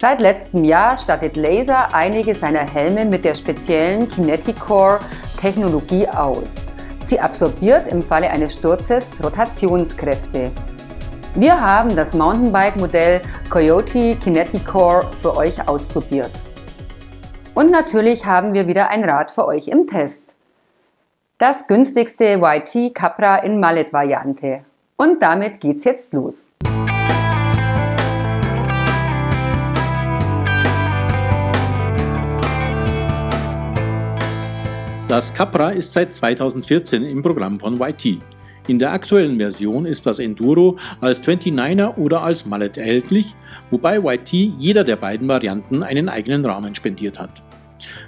Seit letztem Jahr stattet Laser einige seiner Helme mit der speziellen Kineticore Technologie aus. Sie absorbiert im Falle eines Sturzes Rotationskräfte. Wir haben das Mountainbike-Modell Coyote Kineticore für euch ausprobiert. Und natürlich haben wir wieder ein Rad für euch im Test. Das günstigste YT Capra in Mallet-Variante. Und damit geht's jetzt los. Das Capra ist seit 2014 im Programm von YT. In der aktuellen Version ist das Enduro als 29er oder als Mallet erhältlich, wobei YT jeder der beiden Varianten einen eigenen Rahmen spendiert hat.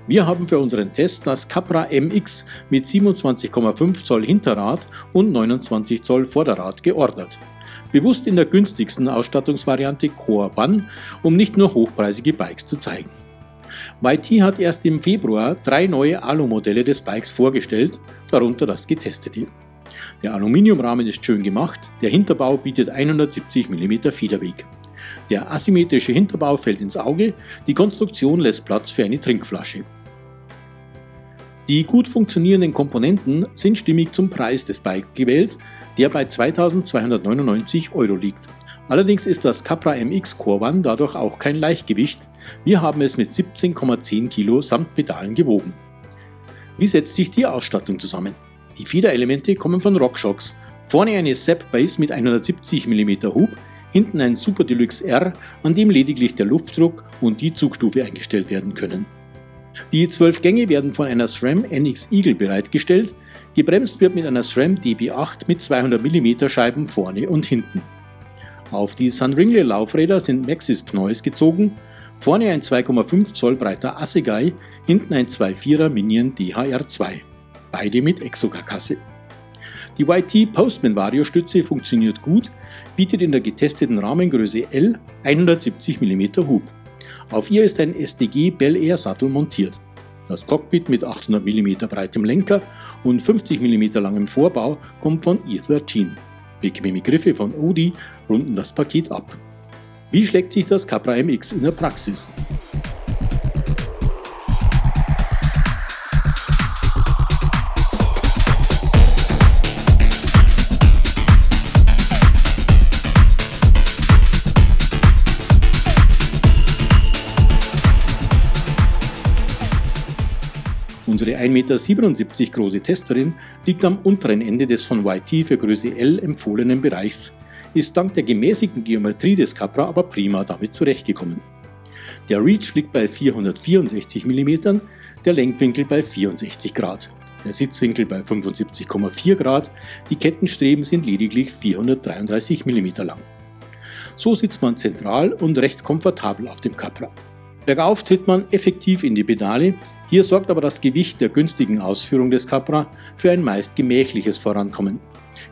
Wir haben für unseren Test das Capra MX mit 27,5 Zoll Hinterrad und 29 Zoll Vorderrad geordert. Bewusst in der günstigsten Ausstattungsvariante Core One, um nicht nur hochpreisige Bikes zu zeigen. YT hat erst im Februar drei neue Alu-Modelle des Bikes vorgestellt, darunter das getestete. Der Aluminiumrahmen ist schön gemacht, der Hinterbau bietet 170 mm Federweg. Der asymmetrische Hinterbau fällt ins Auge, die Konstruktion lässt Platz für eine Trinkflasche. Die gut funktionierenden Komponenten sind stimmig zum Preis des Bikes gewählt, der bei 2299 Euro liegt. Allerdings ist das Capra MX Core One dadurch auch kein Leichtgewicht. Wir haben es mit 17,10 Kilo samt Pedalen gewogen. Wie setzt sich die Ausstattung zusammen? Die Federelemente kommen von RockShox. Vorne eine Zap Base mit 170 mm Hub, hinten ein Super Deluxe R, an dem lediglich der Luftdruck und die Zugstufe eingestellt werden können. Die 12 Gänge werden von einer SRAM NX Eagle bereitgestellt, gebremst wird mit einer SRAM DB8 mit 200 mm Scheiben vorne und hinten. Auf die Sunringley Laufräder sind Maxis Pneus gezogen, vorne ein 2,5 Zoll breiter Assegai, hinten ein 2,4er Minion DHR2, beide mit Exokarkasse. Die YT Postman Vario Stütze funktioniert gut, bietet in der getesteten Rahmengröße L 170 mm Hub. Auf ihr ist ein SDG Bel Air Sattel montiert. Das Cockpit mit 800 mm breitem Lenker und 50 mm langem Vorbau kommt von E13. Bequeme Griffe von Audi runden das Paket ab. Wie schlägt sich das Capra MX in der Praxis? Unsere 1,77 Meter große Testerin liegt am unteren Ende des von YT für Größe L empfohlenen Bereichs, ist dank der gemäßigten Geometrie des Capra aber prima damit zurechtgekommen. Der Reach liegt bei 464 mm, der Lenkwinkel bei 64 Grad, der Sitzwinkel bei 75,4 Grad, die Kettenstreben sind lediglich 433 mm lang. So sitzt man zentral und recht komfortabel auf dem Capra. Bergauf tritt man effektiv in die Pedale, hier sorgt aber das Gewicht der günstigen Ausführung des Capra für ein meist gemächliches Vorankommen.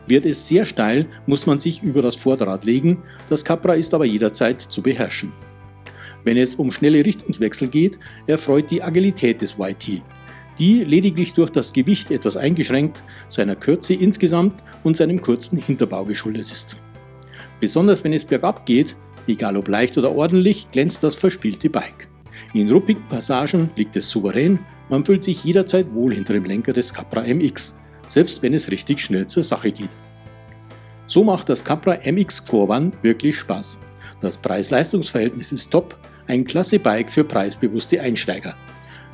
Wird es sehr steil, muss man sich über das Vorderrad legen, das Capra ist aber jederzeit zu beherrschen. Wenn es um schnelle Richtungswechsel geht, erfreut die Agilität des YT, die lediglich durch das Gewicht etwas eingeschränkt, seiner Kürze insgesamt und seinem kurzen Hinterbau geschuldet ist. Besonders wenn es bergab geht, egal ob leicht oder ordentlich, glänzt das verspielte Bike. In ruppigen Passagen liegt es souverän, man fühlt sich jederzeit wohl hinter dem Lenker des Capra MX, selbst wenn es richtig schnell zur Sache geht. So macht das Capra MX Core One wirklich Spaß. Das Preis-Leistungs-Verhältnis ist top, ein klasse Bike für preisbewusste Einsteiger.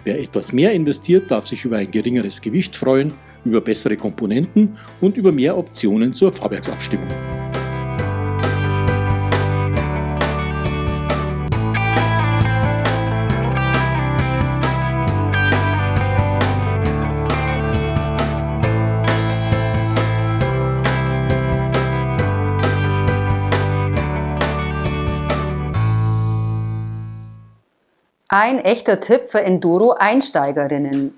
Wer etwas mehr investiert, darf sich über ein geringeres Gewicht freuen, über bessere Komponenten und über mehr Optionen zur Fahrwerksabstimmung. Ein echter Tipp für Enduro-Einsteigerinnen.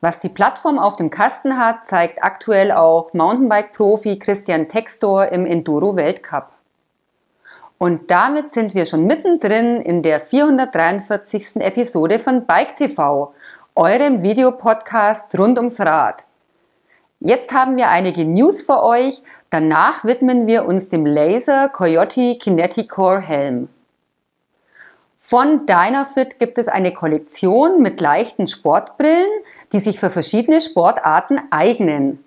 Was die Plattform auf dem Kasten hat, zeigt aktuell auch Mountainbike-Profi Christian Textor im Enduro-Weltcup. Und damit sind wir schon mittendrin in der 443. Episode von Bike TV, eurem Videopodcast rund ums Rad. Jetzt haben wir einige News für euch, danach widmen wir uns dem Laser Coyote Kinetic Core Helm. Von Dynafit gibt es eine Kollektion mit leichten Sportbrillen, die sich für verschiedene Sportarten eignen.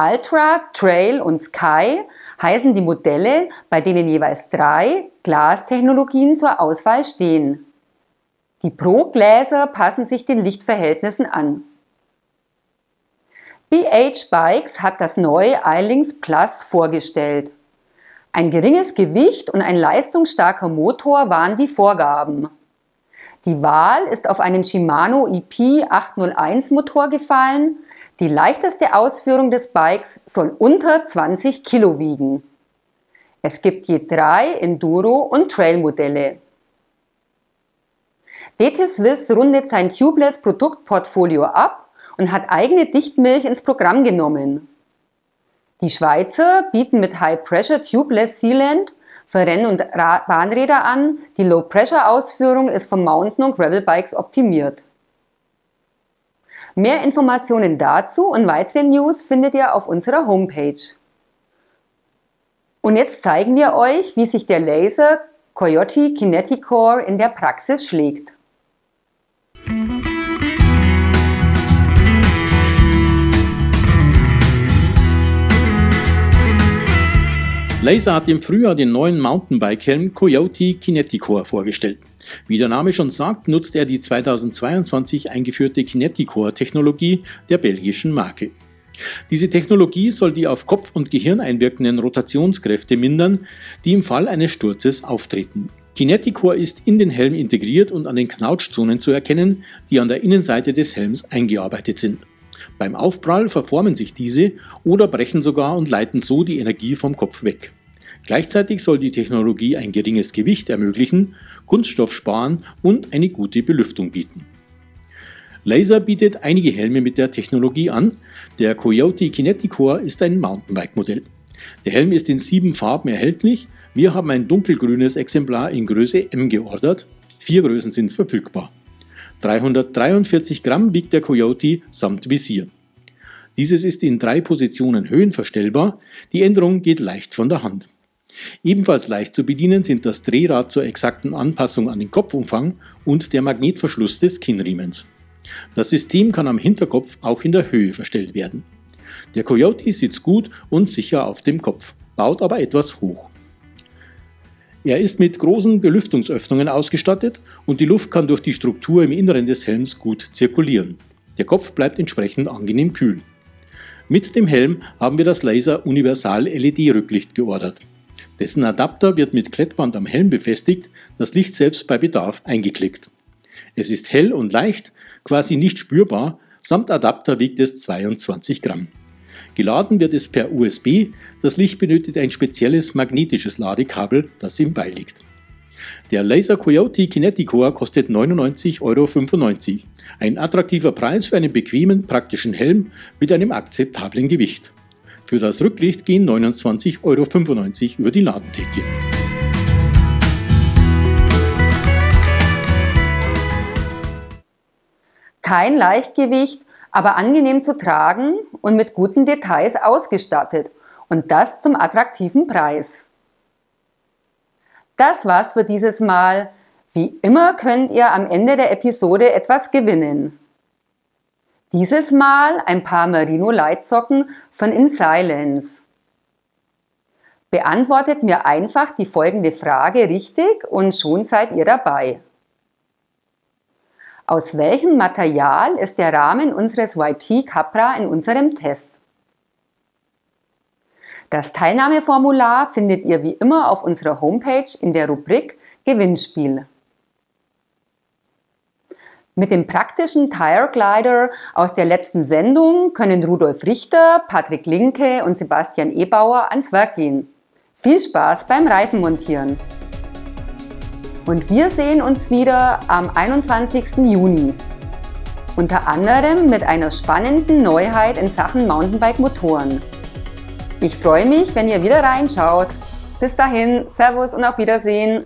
Ultra, Trail und Sky heißen die Modelle, bei denen jeweils drei Glastechnologien zur Auswahl stehen. Die Pro-Gläser passen sich den Lichtverhältnissen an. BH Bikes hat das neue iLinks Plus vorgestellt. Ein geringes Gewicht und ein leistungsstarker Motor waren die Vorgaben. Die Wahl ist auf einen Shimano EP 801 Motor gefallen. Die leichteste Ausführung des Bikes soll unter 20 Kilo wiegen. Es gibt je drei Enduro- und Trail-Modelle. DT Swiss rundet sein Tubeless Produktportfolio ab und hat eigene Dichtmilch ins Programm genommen. Die Schweizer bieten mit High Pressure Tubeless Sealant für Renn- und Bahnräder an. Die Low Pressure Ausführung ist von Mountain- und Gravel Bikes optimiert. Mehr Informationen dazu und weitere News findet ihr auf unserer Homepage. Und jetzt zeigen wir euch, wie sich der Laser Coyote Kinetic Core in der Praxis schlägt. Laser hat im Frühjahr den neuen Mountainbike-Helm Coyote Kineticore vorgestellt. Wie der Name schon sagt, nutzt er die 2022 eingeführte Kineticore-Technologie der belgischen Marke. Diese Technologie soll die auf Kopf und Gehirn einwirkenden Rotationskräfte mindern, die im Fall eines Sturzes auftreten. Kineticore ist in den Helm integriert und an den Knautschzonen zu erkennen, die an der Innenseite des Helms eingearbeitet sind. Beim Aufprall verformen sich diese oder brechen sogar und leiten so die Energie vom Kopf weg. Gleichzeitig soll die Technologie ein geringes Gewicht ermöglichen, Kunststoff sparen und eine gute Belüftung bieten. Laser bietet einige Helme mit der Technologie an. Der Coyote Kineticore ist ein Mountainbike-Modell. Der Helm ist in sieben Farben erhältlich. Wir haben ein dunkelgrünes Exemplar in Größe M geordert. Vier Größen sind verfügbar. 343 Gramm wiegt der Coyote samt Visier. Dieses ist in drei Positionen höhenverstellbar, die Änderung geht leicht von der Hand. Ebenfalls leicht zu bedienen sind das Drehrad zur exakten Anpassung an den Kopfumfang und der Magnetverschluss des Kinnriemens. Das System kann am Hinterkopf auch in der Höhe verstellt werden. Der Coyote sitzt gut und sicher auf dem Kopf, baut aber etwas hoch. Er ist mit großen Belüftungsöffnungen ausgestattet und die Luft kann durch die Struktur im Inneren des Helms gut zirkulieren. Der Kopf bleibt entsprechend angenehm kühl. Mit dem Helm haben wir das Laser Universal LED Rücklicht geordert. Dessen Adapter wird mit Klettband am Helm befestigt, das Licht selbst bei Bedarf eingeklickt. Es ist hell und leicht, quasi nicht spürbar, samt Adapter wiegt es 22 Gramm. Geladen wird es per USB, das Licht benötigt ein spezielles magnetisches Ladekabel, das ihm beiliegt. Der Laser Coyote Kineticore kostet 99,95 Euro. Ein attraktiver Preis für einen bequemen, praktischen Helm mit einem akzeptablen Gewicht. Für das Rücklicht gehen 29,95 Euro über die Ladentheke. Kein Leichtgewicht aber angenehm zu tragen und mit guten Details ausgestattet und das zum attraktiven Preis. Das war's für dieses Mal. Wie immer könnt ihr am Ende der Episode etwas gewinnen. Dieses Mal ein paar Merino-Leitsocken von In Silence. Beantwortet mir einfach die folgende Frage richtig und schon seid ihr dabei. Aus welchem Material ist der Rahmen unseres YT Capra in unserem Test? Das Teilnahmeformular findet ihr wie immer auf unserer Homepage in der Rubrik Gewinnspiel. Mit dem praktischen Tire Glider aus der letzten Sendung können Rudolf Richter, Patrick Linke und Sebastian Ebauer ans Werk gehen. Viel Spaß beim Reifenmontieren! Und wir sehen uns wieder am 21. Juni. Unter anderem mit einer spannenden Neuheit in Sachen Mountainbike-Motoren. Ich freue mich, wenn ihr wieder reinschaut. Bis dahin, Servus und auf Wiedersehen.